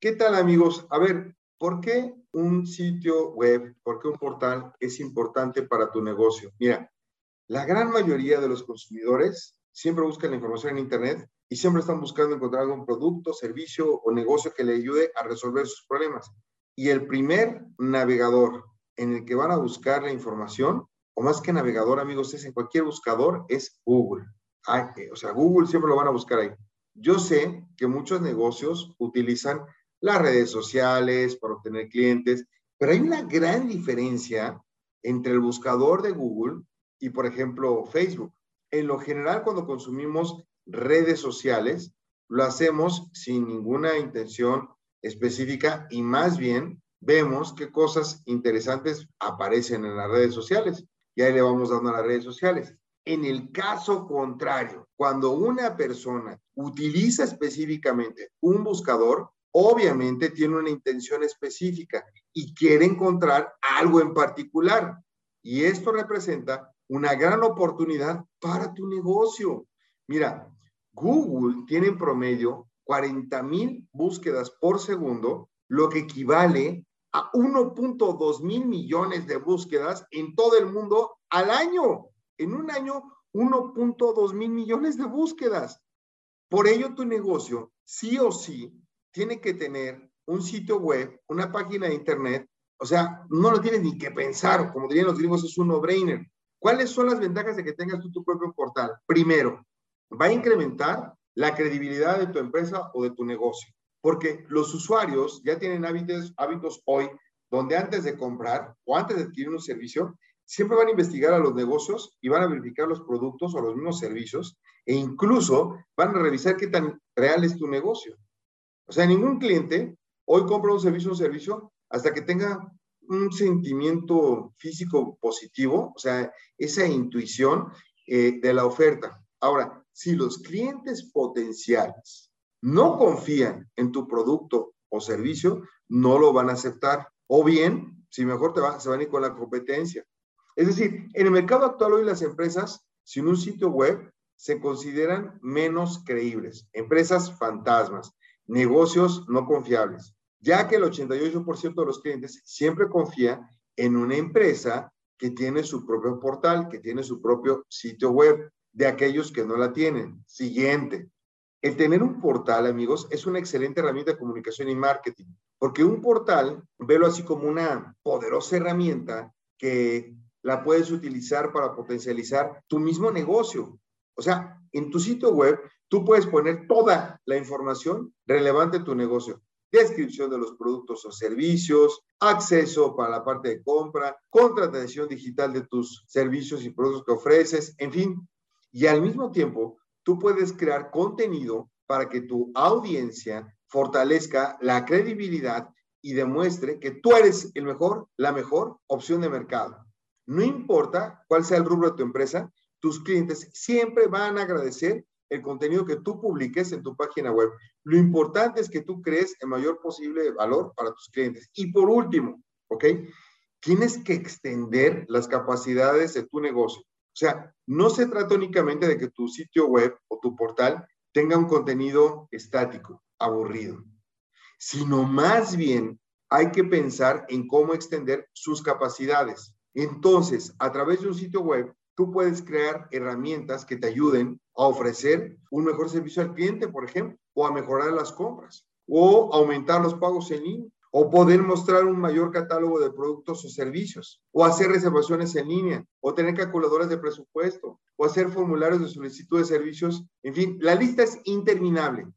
¿Qué tal amigos? A ver, ¿por qué un sitio web, por qué un portal es importante para tu negocio? Mira, la gran mayoría de los consumidores siempre buscan la información en Internet y siempre están buscando encontrar algún producto, servicio o negocio que le ayude a resolver sus problemas. Y el primer navegador en el que van a buscar la información, o más que navegador, amigos, es en cualquier buscador, es Google. o sea, Google siempre lo van a buscar ahí. Yo sé que muchos negocios utilizan las redes sociales para obtener clientes, pero hay una gran diferencia entre el buscador de Google y, por ejemplo, Facebook. En lo general, cuando consumimos redes sociales, lo hacemos sin ninguna intención específica y más bien vemos qué cosas interesantes aparecen en las redes sociales. Y ahí le vamos dando a las redes sociales. En el caso contrario, cuando una persona utiliza específicamente un buscador, obviamente tiene una intención específica y quiere encontrar algo en particular. Y esto representa una gran oportunidad para tu negocio. Mira, Google tiene en promedio 40 mil búsquedas por segundo, lo que equivale a 1.2 mil millones de búsquedas en todo el mundo al año. En un año, 1.2 mil millones de búsquedas. Por ello, tu negocio, sí o sí, tiene que tener un sitio web, una página de internet. O sea, no lo tienes ni que pensar. Como dirían los gringos, es un no-brainer. ¿Cuáles son las ventajas de que tengas tú tu propio portal? Primero, va a incrementar la credibilidad de tu empresa o de tu negocio, porque los usuarios ya tienen hábitos, hábitos hoy donde antes de comprar o antes de adquirir un servicio, siempre van a investigar a los negocios y van a verificar los productos o los mismos servicios e incluso van a revisar qué tan real es tu negocio. O sea, ningún cliente hoy compra un servicio, un servicio, hasta que tenga un sentimiento físico positivo, o sea, esa intuición eh, de la oferta. Ahora, si los clientes potenciales no confían en tu producto o servicio, no lo van a aceptar. O bien, si mejor te va, se van a ir con la competencia. Es decir, en el mercado actual hoy las empresas sin un sitio web se consideran menos creíbles, empresas fantasmas, negocios no confiables ya que el 88% de los clientes siempre confía en una empresa que tiene su propio portal, que tiene su propio sitio web, de aquellos que no la tienen. Siguiente. El tener un portal, amigos, es una excelente herramienta de comunicación y marketing, porque un portal, velo así como una poderosa herramienta que la puedes utilizar para potencializar tu mismo negocio. O sea, en tu sitio web, tú puedes poner toda la información relevante de tu negocio descripción de los productos o servicios, acceso para la parte de compra, contratación digital de tus servicios y productos que ofreces, en fin. Y al mismo tiempo, tú puedes crear contenido para que tu audiencia fortalezca la credibilidad y demuestre que tú eres el mejor, la mejor opción de mercado. No importa cuál sea el rubro de tu empresa, tus clientes siempre van a agradecer el contenido que tú publiques en tu página web. Lo importante es que tú crees el mayor posible valor para tus clientes. Y por último, ¿ok? Tienes que extender las capacidades de tu negocio. O sea, no se trata únicamente de que tu sitio web o tu portal tenga un contenido estático, aburrido, sino más bien hay que pensar en cómo extender sus capacidades. Entonces, a través de un sitio web, tú puedes crear herramientas que te ayuden a ofrecer un mejor servicio al cliente, por ejemplo, o a mejorar las compras, o aumentar los pagos en línea, o poder mostrar un mayor catálogo de productos o servicios, o hacer reservaciones en línea, o tener calculadores de presupuesto, o hacer formularios de solicitud de servicios. En fin, la lista es interminable.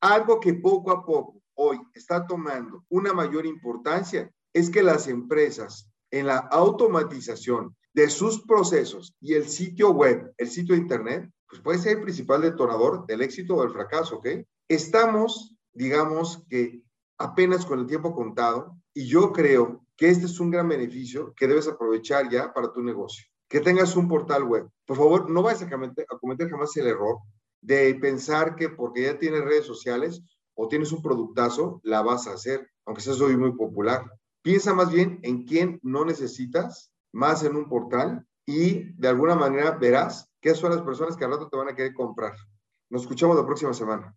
Algo que poco a poco hoy está tomando una mayor importancia es que las empresas en la automatización de sus procesos y el sitio web, el sitio internet, pues puede ser el principal detonador del éxito o del fracaso, ¿ok? Estamos, digamos que apenas con el tiempo contado y yo creo que este es un gran beneficio que debes aprovechar ya para tu negocio. Que tengas un portal web. Por favor, no vayas a cometer, jamás el error de pensar que porque ya tienes redes sociales o tienes un productazo, la vas a hacer, aunque seas hoy muy popular. Piensa más bien en quién no necesitas más en un portal y de alguna manera verás qué son las personas que al rato te van a querer comprar. Nos escuchamos la próxima semana.